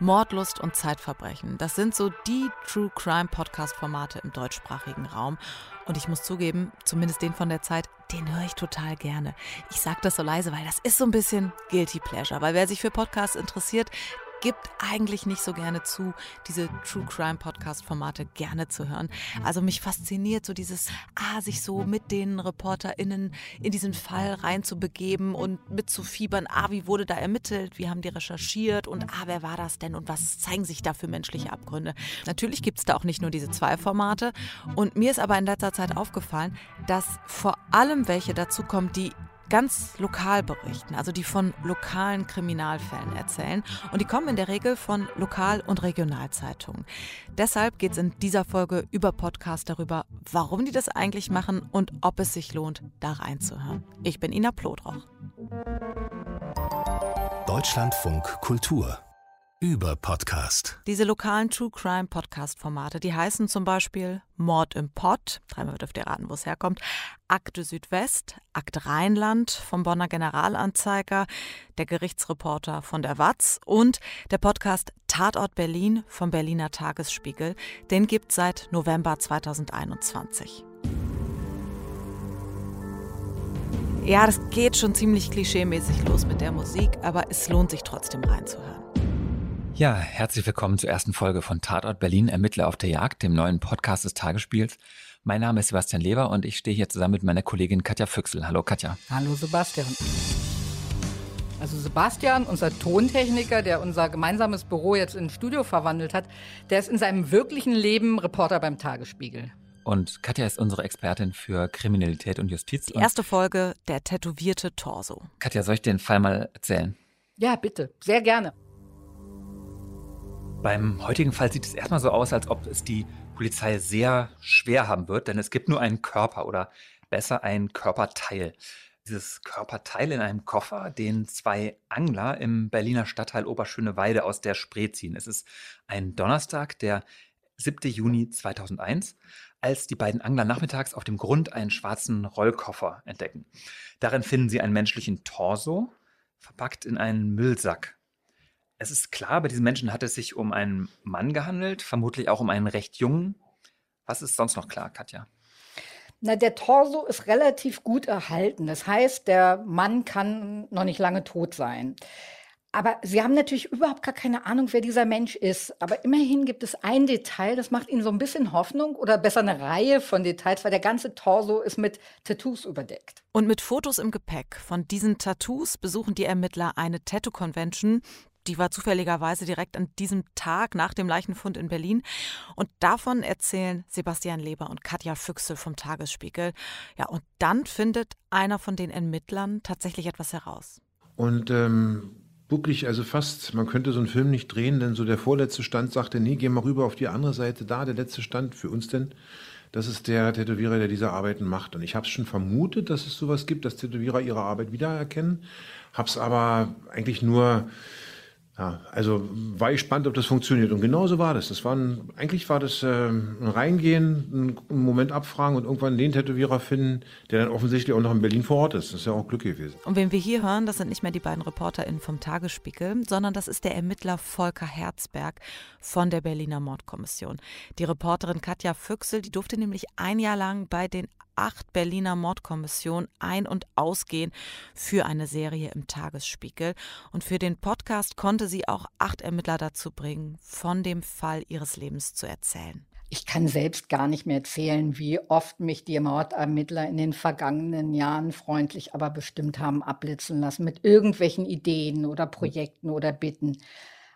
Mordlust und Zeitverbrechen. Das sind so die True Crime Podcast Formate im deutschsprachigen Raum. Und ich muss zugeben, zumindest den von der Zeit, den höre ich total gerne. Ich sage das so leise, weil das ist so ein bisschen Guilty Pleasure. Weil wer sich für Podcasts interessiert, gibt eigentlich nicht so gerne zu, diese True Crime Podcast Formate gerne zu hören. Also mich fasziniert so dieses, ah, sich so mit den ReporterInnen in diesen Fall reinzubegeben und mitzufiebern, ah, wie wurde da ermittelt, wie haben die recherchiert? Und ah, wer war das denn? Und was zeigen sich da für menschliche Abgründe. Natürlich gibt es da auch nicht nur diese zwei Formate. Und mir ist aber in letzter Zeit aufgefallen, dass vor allem welche dazu kommen, die ganz lokal berichten, also die von lokalen Kriminalfällen erzählen. Und die kommen in der Regel von Lokal- und Regionalzeitungen. Deshalb geht es in dieser Folge über Podcast darüber, warum die das eigentlich machen und ob es sich lohnt, da reinzuhören. Ich bin Ina Plodroch. Deutschlandfunk Kultur über Podcast. Diese lokalen True Crime Podcast Formate, die heißen zum Beispiel Mord im Pott, dreimal dürft ihr raten, wo es herkommt, Akte Südwest, Akt Rheinland vom Bonner Generalanzeiger, der Gerichtsreporter von der Watz und der Podcast Tatort Berlin vom Berliner Tagesspiegel. Den gibt seit November 2021. Ja, das geht schon ziemlich klischeemäßig los mit der Musik, aber es lohnt sich trotzdem reinzuhören. Ja, herzlich willkommen zur ersten Folge von Tatort Berlin Ermittler auf der Jagd, dem neuen Podcast des Tagesspiels. Mein Name ist Sebastian Lever und ich stehe hier zusammen mit meiner Kollegin Katja Füchsel. Hallo Katja. Hallo Sebastian. Also Sebastian, unser Tontechniker, der unser gemeinsames Büro jetzt in ein Studio verwandelt hat, der ist in seinem wirklichen Leben Reporter beim Tagesspiegel. Und Katja ist unsere Expertin für Kriminalität und Justiz. Die erste Folge, der tätowierte Torso. Katja, soll ich den Fall mal erzählen? Ja, bitte. Sehr gerne. Beim heutigen Fall sieht es erstmal so aus, als ob es die Polizei sehr schwer haben wird, denn es gibt nur einen Körper oder besser ein Körperteil. Dieses Körperteil in einem Koffer, den zwei Angler im Berliner Stadtteil Oberschöneweide aus der Spree ziehen. Es ist ein Donnerstag, der 7. Juni 2001, als die beiden Angler nachmittags auf dem Grund einen schwarzen Rollkoffer entdecken. Darin finden sie einen menschlichen Torso, verpackt in einen Müllsack es ist klar, bei diesen Menschen hat es sich um einen Mann gehandelt, vermutlich auch um einen recht jungen. Was ist sonst noch klar, Katja? Na, der Torso ist relativ gut erhalten. Das heißt, der Mann kann noch nicht lange tot sein. Aber Sie haben natürlich überhaupt gar keine Ahnung, wer dieser Mensch ist. Aber immerhin gibt es ein Detail, das macht Ihnen so ein bisschen Hoffnung oder besser eine Reihe von Details, weil der ganze Torso ist mit Tattoos überdeckt. Und mit Fotos im Gepäck von diesen Tattoos besuchen die Ermittler eine Tattoo-Convention, die war zufälligerweise direkt an diesem Tag nach dem Leichenfund in Berlin. Und davon erzählen Sebastian Leber und Katja Füchsel vom Tagesspiegel. Ja, und dann findet einer von den Ermittlern tatsächlich etwas heraus. Und ähm, wirklich, also fast, man könnte so einen Film nicht drehen, denn so der vorletzte Stand sagte, nee, geh mal rüber auf die andere Seite da, der letzte Stand für uns denn. Das ist der Tätowierer, der diese Arbeiten macht. Und ich habe es schon vermutet, dass es sowas gibt, dass Tätowierer ihre Arbeit wiedererkennen. Habe es aber eigentlich nur ja, also war ich spannend, ob das funktioniert. Und genauso war das. das war ein, eigentlich war das äh, ein Reingehen, einen Moment abfragen und irgendwann den Tätowierer finden, der dann offensichtlich auch noch in Berlin vor Ort ist. Das ist ja auch Glück gewesen. Und wen wir hier hören, das sind nicht mehr die beiden ReporterInnen vom Tagesspiegel, sondern das ist der Ermittler Volker Herzberg von der Berliner Mordkommission. Die Reporterin Katja Füchsel, die durfte nämlich ein Jahr lang bei den acht Berliner Mordkommissionen ein- und ausgehen für eine Serie im Tagesspiegel. Und für den Podcast konnte sie auch acht Ermittler dazu bringen, von dem Fall ihres Lebens zu erzählen. Ich kann selbst gar nicht mehr erzählen, wie oft mich die Mordermittler in den vergangenen Jahren freundlich, aber bestimmt haben abblitzen lassen mit irgendwelchen Ideen oder Projekten oder Bitten.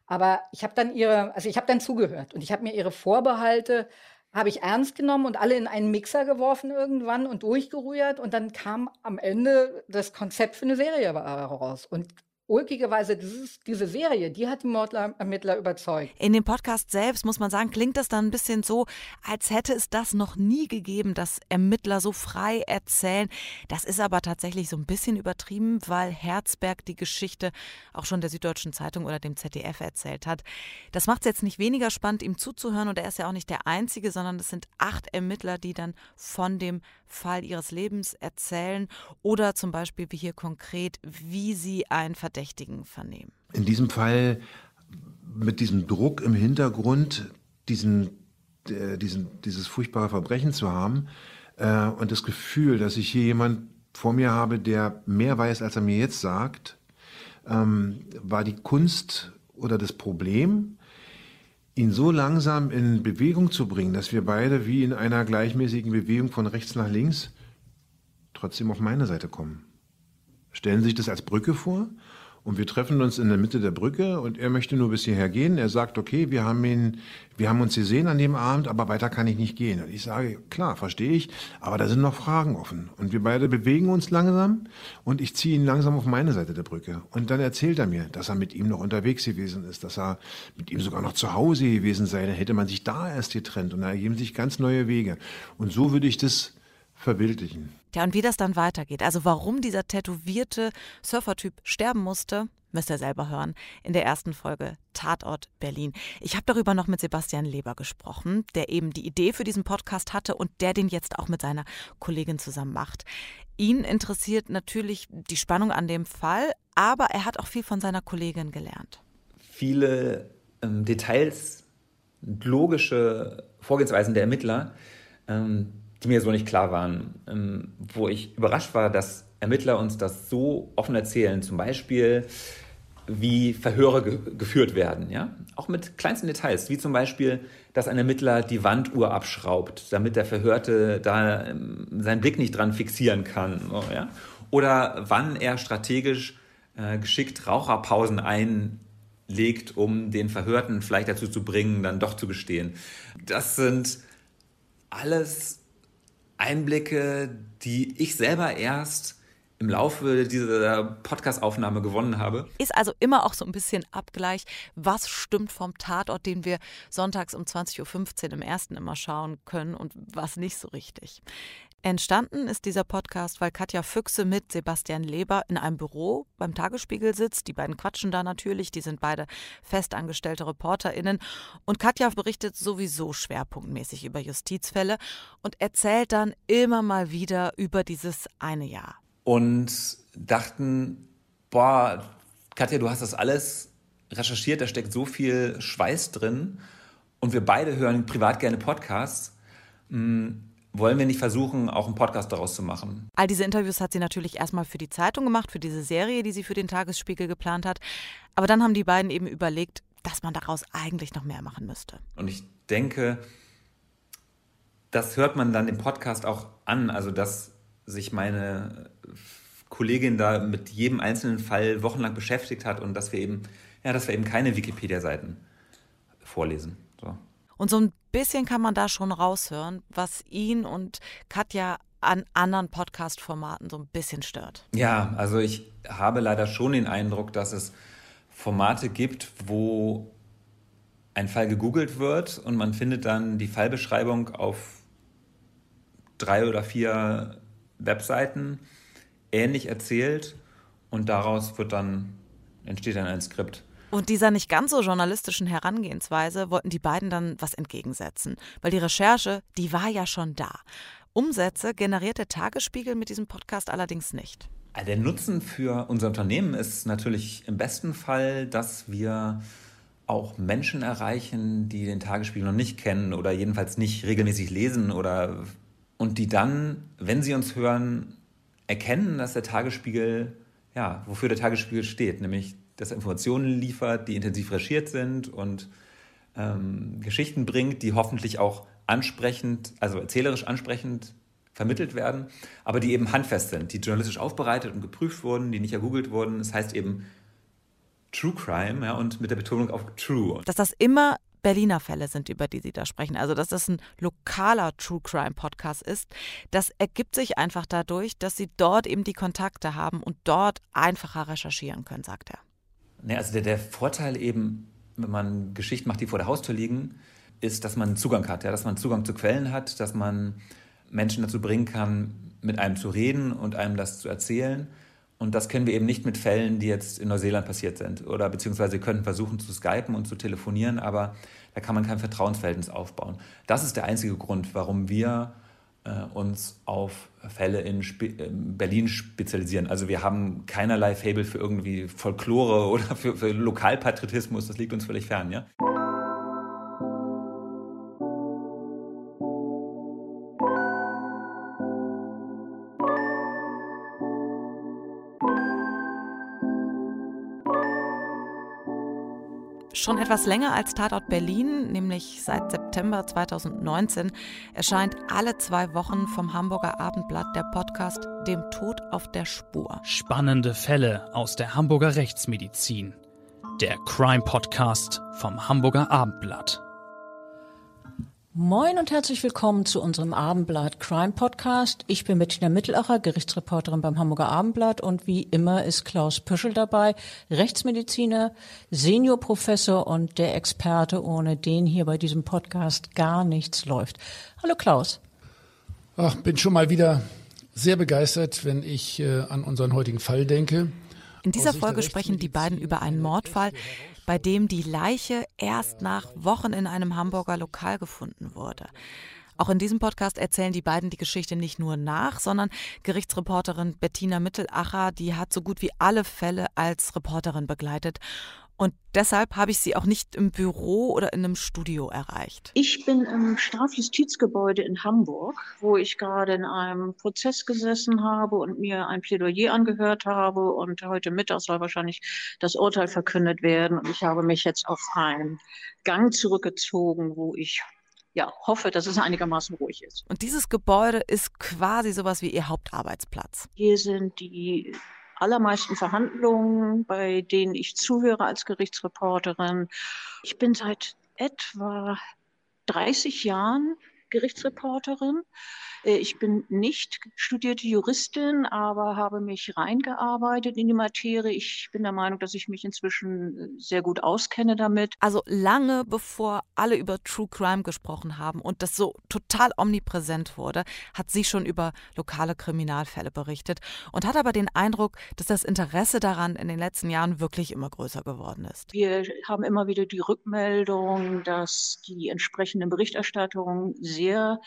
Aber ich habe dann ihre, also ich habe dann zugehört und ich habe mir ihre Vorbehalte habe ich ernst genommen und alle in einen Mixer geworfen irgendwann und durchgerührt und dann kam am Ende das Konzept für eine Serie raus. Und ulkigerweise dieses, diese Serie, die hat die Mordermittler überzeugt. In dem Podcast selbst, muss man sagen, klingt das dann ein bisschen so, als hätte es das noch nie gegeben, dass Ermittler so frei erzählen. Das ist aber tatsächlich so ein bisschen übertrieben, weil Herzberg die Geschichte auch schon der Süddeutschen Zeitung oder dem ZDF erzählt hat. Das macht es jetzt nicht weniger spannend, ihm zuzuhören und er ist ja auch nicht der Einzige, sondern es sind acht Ermittler, die dann von dem Fall ihres Lebens erzählen oder zum Beispiel wie hier konkret, wie sie einen Verdächtigen vernehmen. In diesem Fall mit diesem Druck im Hintergrund, diesen, äh, diesen, dieses furchtbare Verbrechen zu haben äh, und das Gefühl, dass ich hier jemand vor mir habe, der mehr weiß, als er mir jetzt sagt, ähm, war die Kunst oder das Problem, ihn so langsam in Bewegung zu bringen, dass wir beide wie in einer gleichmäßigen Bewegung von rechts nach links trotzdem auf meine Seite kommen. Stellen Sie sich das als Brücke vor und wir treffen uns in der Mitte der Brücke und er möchte nur bis hierher gehen. Er sagt, okay, wir haben ihn, wir haben uns gesehen an dem Abend, aber weiter kann ich nicht gehen. Und ich sage, klar, verstehe ich, aber da sind noch Fragen offen. Und wir beide bewegen uns langsam und ich ziehe ihn langsam auf meine Seite der Brücke. Und dann erzählt er mir, dass er mit ihm noch unterwegs gewesen ist, dass er mit ihm sogar noch zu Hause gewesen sei. Dann hätte man sich da erst getrennt und da ergeben sich ganz neue Wege. Und so würde ich das verbildlichen. Ja, und wie das dann weitergeht, also warum dieser tätowierte Surfertyp sterben musste, müsst ihr selber hören, in der ersten Folge Tatort Berlin. Ich habe darüber noch mit Sebastian Leber gesprochen, der eben die Idee für diesen Podcast hatte und der den jetzt auch mit seiner Kollegin zusammen macht. Ihn interessiert natürlich die Spannung an dem Fall, aber er hat auch viel von seiner Kollegin gelernt. Viele ähm, Details, logische Vorgehensweisen der Ermittler, ähm, die mir so nicht klar waren, ähm, wo ich überrascht war, dass Ermittler uns das so offen erzählen, zum Beispiel wie Verhöre ge geführt werden, ja, auch mit kleinsten Details, wie zum Beispiel, dass ein Ermittler die Wanduhr abschraubt, damit der Verhörte da ähm, seinen Blick nicht dran fixieren kann, ja, oder wann er strategisch äh, geschickt Raucherpausen einlegt, um den Verhörten vielleicht dazu zu bringen, dann doch zu gestehen. Das sind alles Einblicke, die ich selber erst im Laufe dieser Podcast-Aufnahme gewonnen habe. Ist also immer auch so ein bisschen Abgleich, was stimmt vom Tatort, den wir sonntags um 20.15 Uhr im ersten immer schauen können und was nicht so richtig. Entstanden ist dieser Podcast, weil Katja Füchse mit Sebastian Leber in einem Büro beim Tagesspiegel sitzt. Die beiden quatschen da natürlich, die sind beide festangestellte ReporterInnen. Und Katja berichtet sowieso schwerpunktmäßig über Justizfälle und erzählt dann immer mal wieder über dieses eine Jahr. Und dachten, boah, Katja, du hast das alles recherchiert, da steckt so viel Schweiß drin. Und wir beide hören privat gerne Podcasts. Hm, wollen wir nicht versuchen, auch einen Podcast daraus zu machen? All diese Interviews hat sie natürlich erstmal für die Zeitung gemacht, für diese Serie, die sie für den Tagesspiegel geplant hat. Aber dann haben die beiden eben überlegt, dass man daraus eigentlich noch mehr machen müsste. Und ich denke, das hört man dann im Podcast auch an, also dass sich meine Kollegin da mit jedem einzelnen Fall wochenlang beschäftigt hat und dass wir eben, ja, dass wir eben keine Wikipedia-Seiten vorlesen. Und so ein bisschen kann man da schon raushören, was ihn und Katja an anderen Podcast-Formaten so ein bisschen stört. Ja, also ich habe leider schon den Eindruck, dass es Formate gibt, wo ein Fall gegoogelt wird und man findet dann die Fallbeschreibung auf drei oder vier Webseiten ähnlich erzählt und daraus wird dann entsteht dann ein Skript. Und dieser nicht ganz so journalistischen Herangehensweise wollten die beiden dann was entgegensetzen, weil die Recherche, die war ja schon da. Umsätze generiert der Tagesspiegel mit diesem Podcast allerdings nicht. Der Nutzen für unser Unternehmen ist natürlich im besten Fall, dass wir auch Menschen erreichen, die den Tagesspiegel noch nicht kennen oder jedenfalls nicht regelmäßig lesen oder und die dann, wenn sie uns hören, erkennen, dass der Tagesspiegel, ja, wofür der Tagesspiegel steht, nämlich dass er Informationen liefert, die intensiv recherchiert sind und ähm, Geschichten bringt, die hoffentlich auch ansprechend, also erzählerisch ansprechend vermittelt werden, aber die eben handfest sind, die journalistisch aufbereitet und geprüft wurden, die nicht ergoogelt wurden. Das heißt eben True Crime ja, und mit der Betonung auf True. Dass das immer Berliner Fälle sind, über die Sie da sprechen. Also, dass das ein lokaler True Crime Podcast ist, das ergibt sich einfach dadurch, dass Sie dort eben die Kontakte haben und dort einfacher recherchieren können, sagt er. Nee, also der, der Vorteil eben, wenn man Geschichten macht, die vor der Haustür liegen, ist, dass man Zugang hat, ja, dass man Zugang zu Quellen hat, dass man Menschen dazu bringen kann, mit einem zu reden und einem das zu erzählen. Und das können wir eben nicht mit Fällen, die jetzt in Neuseeland passiert sind. Oder beziehungsweise wir könnten versuchen zu skypen und zu telefonieren, aber da kann man kein Vertrauensverhältnis aufbauen. Das ist der einzige Grund, warum wir uns auf Fälle in Berlin spezialisieren. Also wir haben keinerlei Fable für irgendwie Folklore oder für, für Lokalpatriotismus, das liegt uns völlig fern, ja. Schon etwas länger als Tatort Berlin, nämlich seit September 2019, erscheint alle zwei Wochen vom Hamburger Abendblatt der Podcast Dem Tod auf der Spur. Spannende Fälle aus der Hamburger Rechtsmedizin. Der Crime Podcast vom Hamburger Abendblatt. Moin und herzlich willkommen zu unserem Abendblatt Crime Podcast. Ich bin Bettina Mittelacher, Gerichtsreporterin beim Hamburger Abendblatt und wie immer ist Klaus Püschel dabei, Rechtsmediziner, Seniorprofessor und der Experte, ohne den hier bei diesem Podcast gar nichts läuft. Hallo Klaus. Ach, bin schon mal wieder sehr begeistert, wenn ich äh, an unseren heutigen Fall denke. In dieser Folge sprechen die beiden über einen Mordfall, bei dem die Leiche erst nach Wochen in einem Hamburger Lokal gefunden wurde. Auch in diesem Podcast erzählen die beiden die Geschichte nicht nur nach, sondern Gerichtsreporterin Bettina Mittelacher, die hat so gut wie alle Fälle als Reporterin begleitet und deshalb habe ich sie auch nicht im Büro oder in einem Studio erreicht. Ich bin im Strafjustizgebäude in Hamburg, wo ich gerade in einem Prozess gesessen habe und mir ein Plädoyer angehört habe. Und heute Mittag soll wahrscheinlich das Urteil verkündet werden. Und ich habe mich jetzt auf einen Gang zurückgezogen, wo ich ja, hoffe, dass es einigermaßen ruhig ist. Und dieses Gebäude ist quasi sowas wie Ihr Hauptarbeitsplatz. Hier sind die allermeisten Verhandlungen, bei denen ich zuhöre als Gerichtsreporterin. Ich bin seit etwa 30 Jahren Gerichtsreporterin. Äh, ich bin nicht studierte Juristin, aber habe mich reingearbeitet in die Materie. Ich bin der Meinung, dass ich mich inzwischen äh, sehr gut auskenne damit. Also lange bevor alle über True Crime gesprochen haben und das so total omnipräsent wurde, hat sie schon über lokale Kriminalfälle berichtet und hat aber den Eindruck, dass das Interesse daran in den letzten Jahren wirklich immer größer geworden ist. Wir haben immer wieder die Rückmeldung, dass die entsprechenden Berichterstattungen sehr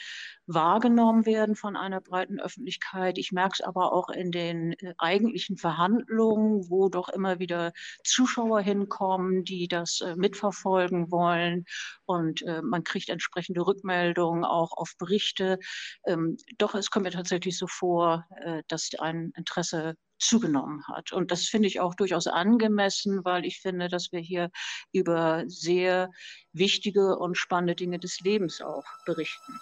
wahrgenommen werden von einer breiten Öffentlichkeit. Ich merke es aber auch in den äh, eigentlichen Verhandlungen, wo doch immer wieder Zuschauer hinkommen, die das äh, mitverfolgen wollen. Und äh, man kriegt entsprechende Rückmeldungen auch auf Berichte. Ähm, doch es kommt mir tatsächlich so vor, dass ein Interesse zugenommen hat. Und das finde ich auch durchaus angemessen, weil ich finde, dass wir hier über sehr wichtige und spannende Dinge des Lebens auch berichten.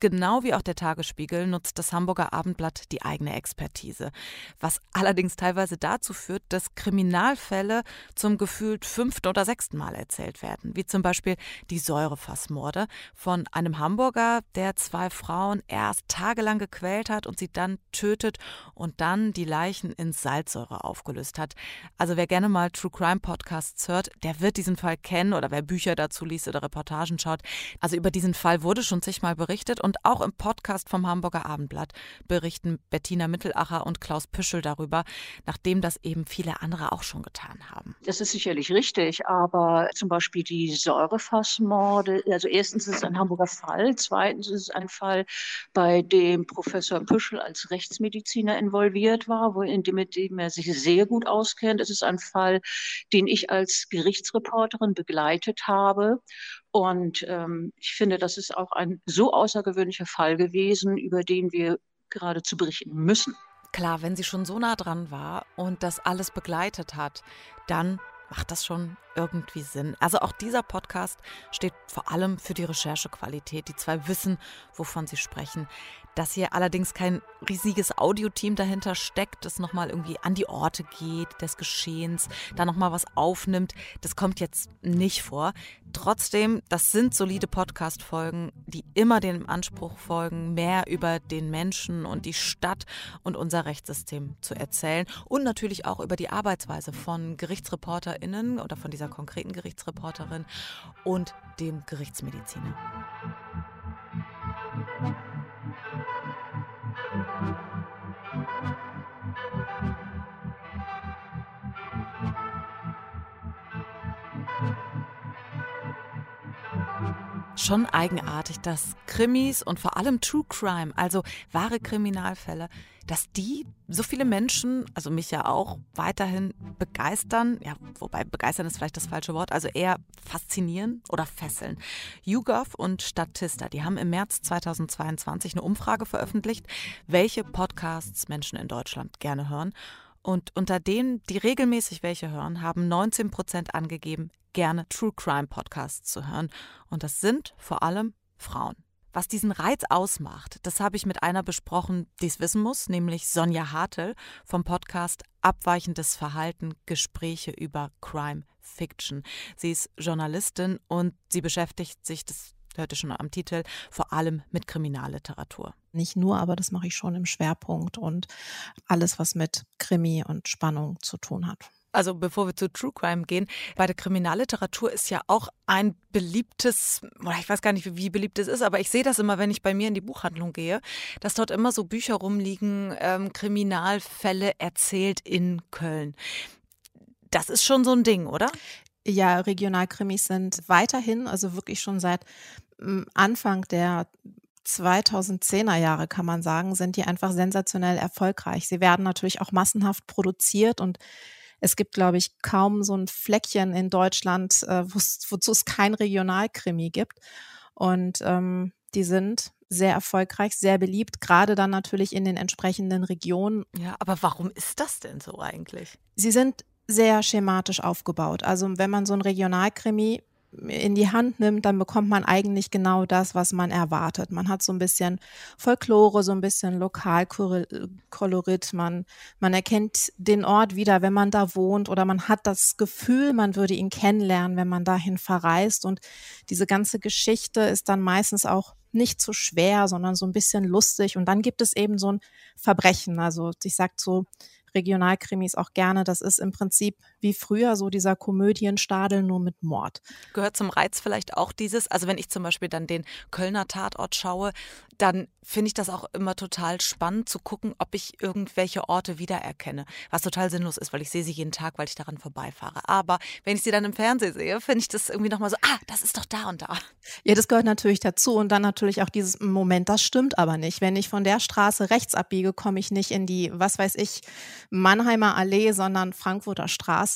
Genau wie auch der Tagesspiegel nutzt das Hamburger Abendblatt die eigene Expertise, was allerdings teilweise dazu führt, dass Kriminalfälle zum gefühlt fünften oder sechsten Mal erzählt werden, wie zum Beispiel die Säurefassmorde von einem Hamburger, der zwei Frauen erst tagelang gequält hat und sie dann tötet und dann die Leichen in Salzsäure aufgelöst hat. Also wer gerne mal True Crime Podcasts hört, der wird diesen Fall kennen oder wer Bücher dazu liest oder Reportagen schaut. Also über diesen Fall wurde schon zigmal berichtet und auch im Podcast vom Hamburger Abendblatt berichten Bettina Mittelacher und Klaus Püschel darüber, nachdem das eben viele andere auch schon getan haben. Das ist sicherlich richtig, aber zum Beispiel die Säurefassmorde, also erstens ist es ein Hamburger Fall, zweitens ist es ein Fall, bei dem Professor Püschel als Rechtsmediziner involviert war, wo in dem, mit dem er sich sehr gut auskennt. Es ist ein Fall, den ich als Gerichtsreporterin begleitet habe und ähm, ich finde, das ist auch ein so außergewöhnlicher Fall gewesen, über den wir gerade zu berichten müssen. Klar, wenn sie schon so nah dran war und das alles begleitet hat, dann macht das schon irgendwie Sinn. Also auch dieser Podcast steht vor allem für die Recherchequalität. Die zwei wissen, wovon sie sprechen. Dass hier allerdings kein riesiges Audioteam dahinter steckt, das nochmal irgendwie an die Orte geht, des Geschehens, da nochmal was aufnimmt, das kommt jetzt nicht vor. Trotzdem, das sind solide Podcast-Folgen, die immer dem Anspruch folgen, mehr über den Menschen und die Stadt und unser Rechtssystem zu erzählen und natürlich auch über die Arbeitsweise von GerichtsreporterInnen oder von dieser konkreten Gerichtsreporterin und dem Gerichtsmediziner. Schon eigenartig, dass Krimis und vor allem True Crime, also wahre Kriminalfälle, dass die so viele Menschen, also mich ja auch, weiterhin begeistern. Ja, wobei begeistern ist vielleicht das falsche Wort, also eher faszinieren oder fesseln. YouGov und Statista, die haben im März 2022 eine Umfrage veröffentlicht, welche Podcasts Menschen in Deutschland gerne hören. Und unter denen, die regelmäßig welche hören, haben 19 Prozent angegeben, gerne True Crime Podcasts zu hören. Und das sind vor allem Frauen. Was diesen Reiz ausmacht, das habe ich mit einer besprochen, die es wissen muss, nämlich Sonja Hartel vom Podcast Abweichendes Verhalten, Gespräche über Crime Fiction. Sie ist Journalistin und sie beschäftigt sich, das hörte schon am Titel, vor allem mit Kriminalliteratur. Nicht nur, aber das mache ich schon im Schwerpunkt und alles, was mit Krimi und Spannung zu tun hat. Also bevor wir zu True Crime gehen, bei der Kriminalliteratur ist ja auch ein beliebtes, oder ich weiß gar nicht, wie beliebt es ist, aber ich sehe das immer, wenn ich bei mir in die Buchhandlung gehe, dass dort immer so Bücher rumliegen, ähm, Kriminalfälle erzählt in Köln. Das ist schon so ein Ding, oder? Ja, Regionalkrimis sind weiterhin, also wirklich schon seit hm, Anfang der 2010er Jahre, kann man sagen, sind die einfach sensationell erfolgreich. Sie werden natürlich auch massenhaft produziert und es gibt, glaube ich, kaum so ein Fleckchen in Deutschland, äh, wozu es kein Regionalkrimi gibt. Und ähm, die sind sehr erfolgreich, sehr beliebt, gerade dann natürlich in den entsprechenden Regionen. Ja, aber warum ist das denn so eigentlich? Sie sind sehr schematisch aufgebaut. Also wenn man so ein Regionalkrimi in die Hand nimmt, dann bekommt man eigentlich genau das, was man erwartet. Man hat so ein bisschen Folklore, so ein bisschen Lokalkolorit, man, man erkennt den Ort wieder, wenn man da wohnt oder man hat das Gefühl, man würde ihn kennenlernen, wenn man dahin verreist und diese ganze Geschichte ist dann meistens auch nicht so schwer, sondern so ein bisschen lustig und dann gibt es eben so ein Verbrechen. Also ich sag so, Regionalkrimis auch gerne. Das ist im Prinzip wie früher so dieser Komödienstadel nur mit Mord. Gehört zum Reiz vielleicht auch dieses, also wenn ich zum Beispiel dann den Kölner Tatort schaue, dann finde ich das auch immer total spannend zu gucken, ob ich irgendwelche Orte wiedererkenne. Was total sinnlos ist, weil ich sehe sie jeden Tag, weil ich daran vorbeifahre. Aber wenn ich sie dann im Fernsehen sehe, finde ich das irgendwie nochmal so, ah, das ist doch da und da. Ja, das gehört natürlich dazu. Und dann natürlich auch dieses Moment, das stimmt aber nicht. Wenn ich von der Straße rechts abbiege, komme ich nicht in die, was weiß ich, Mannheimer Allee, sondern Frankfurter Straße.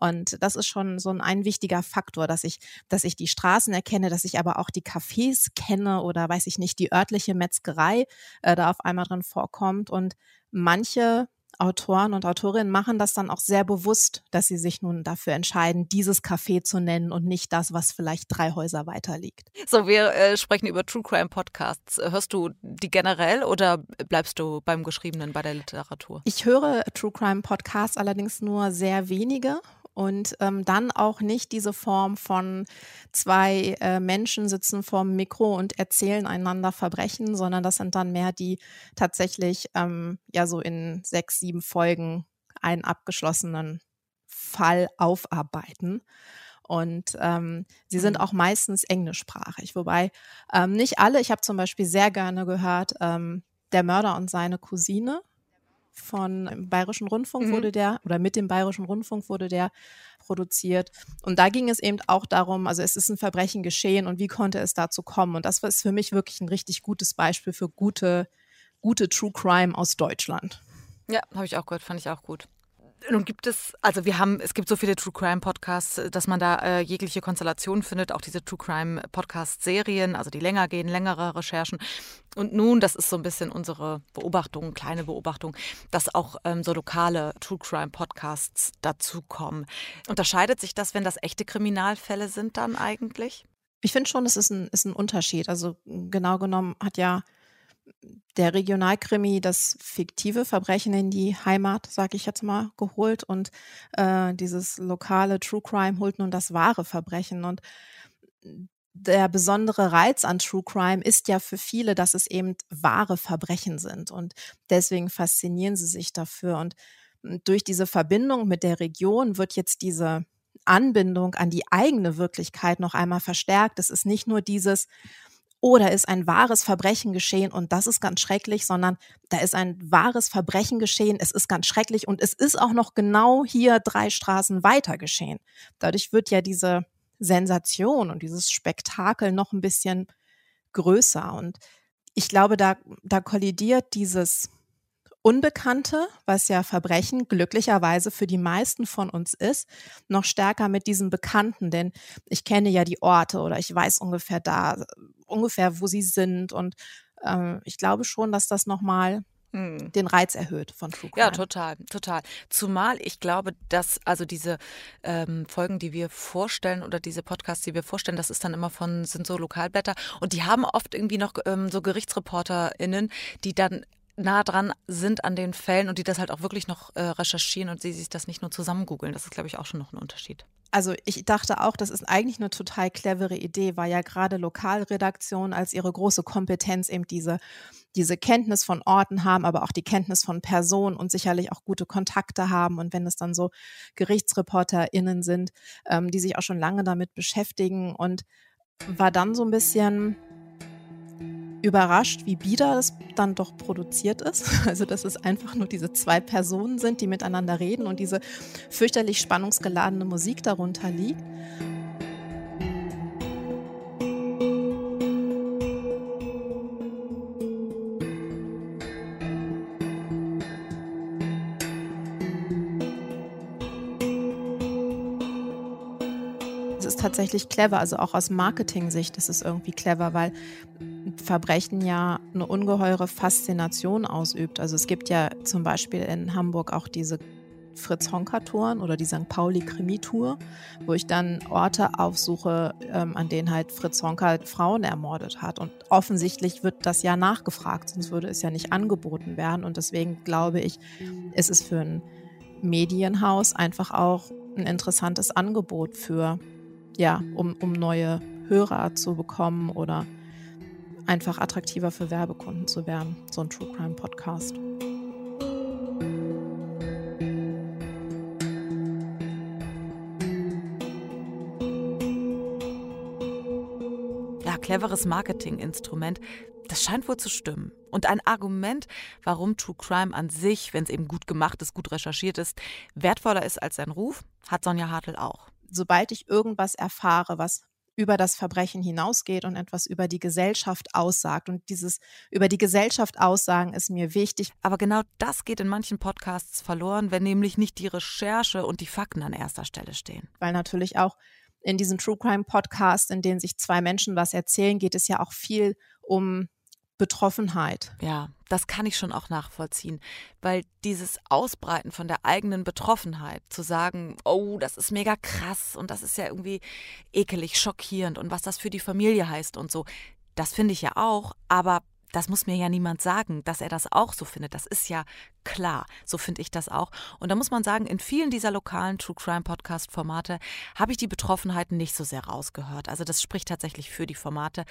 Und das ist schon so ein, ein wichtiger Faktor, dass ich, dass ich die Straßen erkenne, dass ich aber auch die Cafés kenne oder weiß ich nicht, die örtliche Metzgerei äh, da auf einmal drin vorkommt. Und manche Autoren und Autorinnen machen das dann auch sehr bewusst, dass sie sich nun dafür entscheiden, dieses Café zu nennen und nicht das, was vielleicht drei Häuser weiter liegt. So, wir äh, sprechen über True Crime Podcasts. Hörst du die generell oder bleibst du beim Geschriebenen bei der Literatur? Ich höre True Crime Podcasts allerdings nur sehr wenige und ähm, dann auch nicht diese Form von zwei äh, Menschen sitzen vorm Mikro und erzählen einander Verbrechen, sondern das sind dann mehr die tatsächlich ähm, ja so in sechs, sieben Folgen einen abgeschlossenen Fall aufarbeiten. Und ähm, sie sind mhm. auch meistens englischsprachig, wobei ähm, nicht alle, ich habe zum Beispiel sehr gerne gehört, ähm, der Mörder und seine Cousine von Bayerischen Rundfunk mhm. wurde der, oder mit dem Bayerischen Rundfunk wurde der produziert. Und da ging es eben auch darum, also es ist ein Verbrechen geschehen und wie konnte es dazu kommen? Und das ist für mich wirklich ein richtig gutes Beispiel für gute, gute True Crime aus Deutschland. Ja, habe ich auch gehört, fand ich auch gut. Nun gibt es, also wir haben, es gibt so viele True Crime Podcasts, dass man da äh, jegliche Konstellation findet, auch diese True Crime Podcast Serien, also die länger gehen, längere Recherchen. Und nun, das ist so ein bisschen unsere Beobachtung, kleine Beobachtung, dass auch ähm, so lokale True Crime Podcasts dazukommen. Unterscheidet sich das, wenn das echte Kriminalfälle sind dann eigentlich? Ich finde schon, es ist ein, ist ein Unterschied. Also genau genommen hat ja der Regionalkrimi das fiktive Verbrechen in die Heimat, sag ich jetzt mal, geholt und äh, dieses lokale True Crime holt nun das wahre Verbrechen. Und der besondere Reiz an True Crime ist ja für viele, dass es eben wahre Verbrechen sind. Und deswegen faszinieren sie sich dafür. Und durch diese Verbindung mit der Region wird jetzt diese Anbindung an die eigene Wirklichkeit noch einmal verstärkt. Es ist nicht nur dieses, oder ist ein wahres Verbrechen geschehen und das ist ganz schrecklich, sondern da ist ein wahres Verbrechen geschehen, es ist ganz schrecklich und es ist auch noch genau hier drei Straßen weiter geschehen. Dadurch wird ja diese Sensation und dieses Spektakel noch ein bisschen größer. Und ich glaube, da, da kollidiert dieses Unbekannte, was ja Verbrechen glücklicherweise für die meisten von uns ist, noch stärker mit diesem Bekannten, denn ich kenne ja die Orte oder ich weiß ungefähr da, ungefähr, wo sie sind und äh, ich glaube schon, dass das nochmal hm. den Reiz erhöht von True Crime. Ja, total, total. Zumal ich glaube, dass also diese ähm, Folgen, die wir vorstellen oder diese Podcasts, die wir vorstellen, das ist dann immer von, sind so Lokalblätter und die haben oft irgendwie noch ähm, so GerichtsreporterInnen, die dann nah dran sind an den Fällen und die das halt auch wirklich noch äh, recherchieren und sie sich das nicht nur zusammen googeln. Das ist, glaube ich, auch schon noch ein Unterschied. Also ich dachte auch, das ist eigentlich eine total clevere Idee, weil ja gerade Lokalredaktionen als ihre große Kompetenz eben diese, diese Kenntnis von Orten haben, aber auch die Kenntnis von Personen und sicherlich auch gute Kontakte haben. Und wenn es dann so GerichtsreporterInnen sind, ähm, die sich auch schon lange damit beschäftigen und war dann so ein bisschen überrascht, wie bieder es dann doch produziert ist. Also, dass es einfach nur diese zwei Personen sind, die miteinander reden und diese fürchterlich spannungsgeladene Musik darunter liegt. Es ist tatsächlich clever, also auch aus Marketing-Sicht ist es irgendwie clever, weil Verbrechen ja eine ungeheure Faszination ausübt. Also es gibt ja zum Beispiel in Hamburg auch diese Fritz Honka Touren oder die St. Pauli Krimi Tour, wo ich dann Orte aufsuche, ähm, an denen halt Fritz Honka Frauen ermordet hat. Und offensichtlich wird das ja nachgefragt, sonst würde es ja nicht angeboten werden. Und deswegen glaube ich, ist es für ein Medienhaus einfach auch ein interessantes Angebot für, ja, um, um neue Hörer zu bekommen oder einfach attraktiver für Werbekunden zu werden, so ein True Crime Podcast. Ja, cleveres Marketinginstrument. Das scheint wohl zu stimmen. Und ein Argument, warum True Crime an sich, wenn es eben gut gemacht ist, gut recherchiert ist, wertvoller ist als sein Ruf, hat Sonja Hartl auch. Sobald ich irgendwas erfahre, was über das Verbrechen hinausgeht und etwas über die Gesellschaft aussagt. Und dieses über die Gesellschaft aussagen ist mir wichtig. Aber genau das geht in manchen Podcasts verloren, wenn nämlich nicht die Recherche und die Fakten an erster Stelle stehen. Weil natürlich auch in diesen True Crime Podcasts, in denen sich zwei Menschen was erzählen, geht es ja auch viel um Betroffenheit. Ja, das kann ich schon auch nachvollziehen, weil dieses Ausbreiten von der eigenen Betroffenheit, zu sagen, oh, das ist mega krass und das ist ja irgendwie ekelig, schockierend und was das für die Familie heißt und so, das finde ich ja auch, aber das muss mir ja niemand sagen, dass er das auch so findet. Das ist ja klar. So finde ich das auch. Und da muss man sagen, in vielen dieser lokalen True Crime Podcast Formate habe ich die Betroffenheit nicht so sehr rausgehört. Also das spricht tatsächlich für die Formate.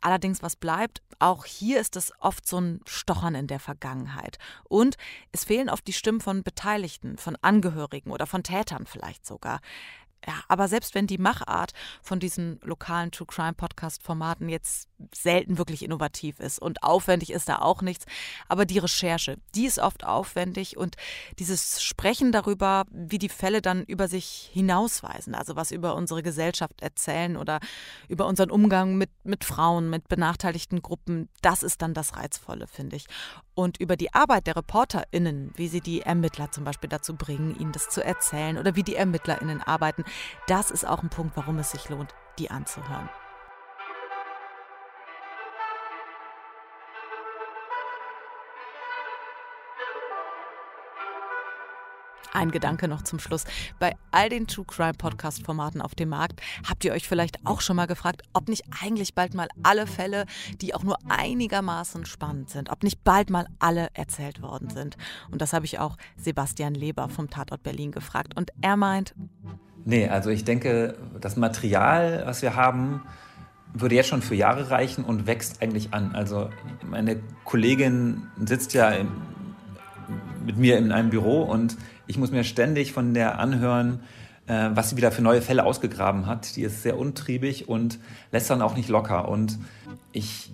Allerdings, was bleibt, auch hier ist es oft so ein Stochern in der Vergangenheit. Und es fehlen oft die Stimmen von Beteiligten, von Angehörigen oder von Tätern vielleicht sogar. Ja, aber selbst wenn die Machart von diesen lokalen True Crime Podcast Formaten jetzt selten wirklich innovativ ist und aufwendig ist da auch nichts, aber die Recherche, die ist oft aufwendig und dieses Sprechen darüber, wie die Fälle dann über sich hinausweisen, also was über unsere Gesellschaft erzählen oder über unseren Umgang mit, mit Frauen, mit benachteiligten Gruppen, das ist dann das Reizvolle, finde ich. Und über die Arbeit der ReporterInnen, wie sie die Ermittler zum Beispiel dazu bringen, ihnen das zu erzählen oder wie die ErmittlerInnen arbeiten, das ist auch ein Punkt, warum es sich lohnt, die anzuhören. Ein Gedanke noch zum Schluss. Bei all den True Crime Podcast Formaten auf dem Markt habt ihr euch vielleicht auch schon mal gefragt, ob nicht eigentlich bald mal alle Fälle, die auch nur einigermaßen spannend sind, ob nicht bald mal alle erzählt worden sind. Und das habe ich auch Sebastian Leber vom Tatort Berlin gefragt. Und er meint, Nee, also ich denke, das Material, was wir haben, würde jetzt schon für Jahre reichen und wächst eigentlich an. Also meine Kollegin sitzt ja mit mir in einem Büro und ich muss mir ständig von der anhören, äh, was sie wieder für neue Fälle ausgegraben hat. Die ist sehr untriebig und lässt dann auch nicht locker. Und ich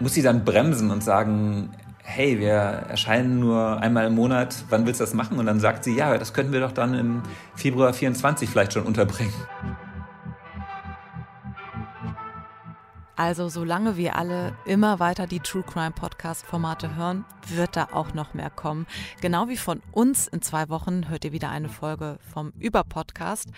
muss sie dann bremsen und sagen, hey, wir erscheinen nur einmal im Monat, wann willst du das machen? Und dann sagt sie, ja, das könnten wir doch dann im Februar 24 vielleicht schon unterbringen. Also solange wir alle immer weiter die True Crime Podcast Formate hören, wird da auch noch mehr kommen. Genau wie von uns in zwei Wochen hört ihr wieder eine Folge vom Über-Podcast.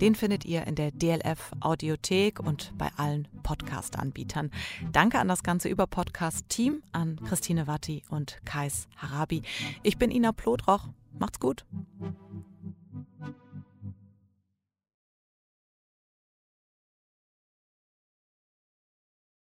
Den findet ihr in der DLF Audiothek und bei allen Podcast-Anbietern. Danke an das ganze Über-Podcast-Team, an Christine Watti und Kais Harabi. Ich bin Ina Plotroch. Macht's gut.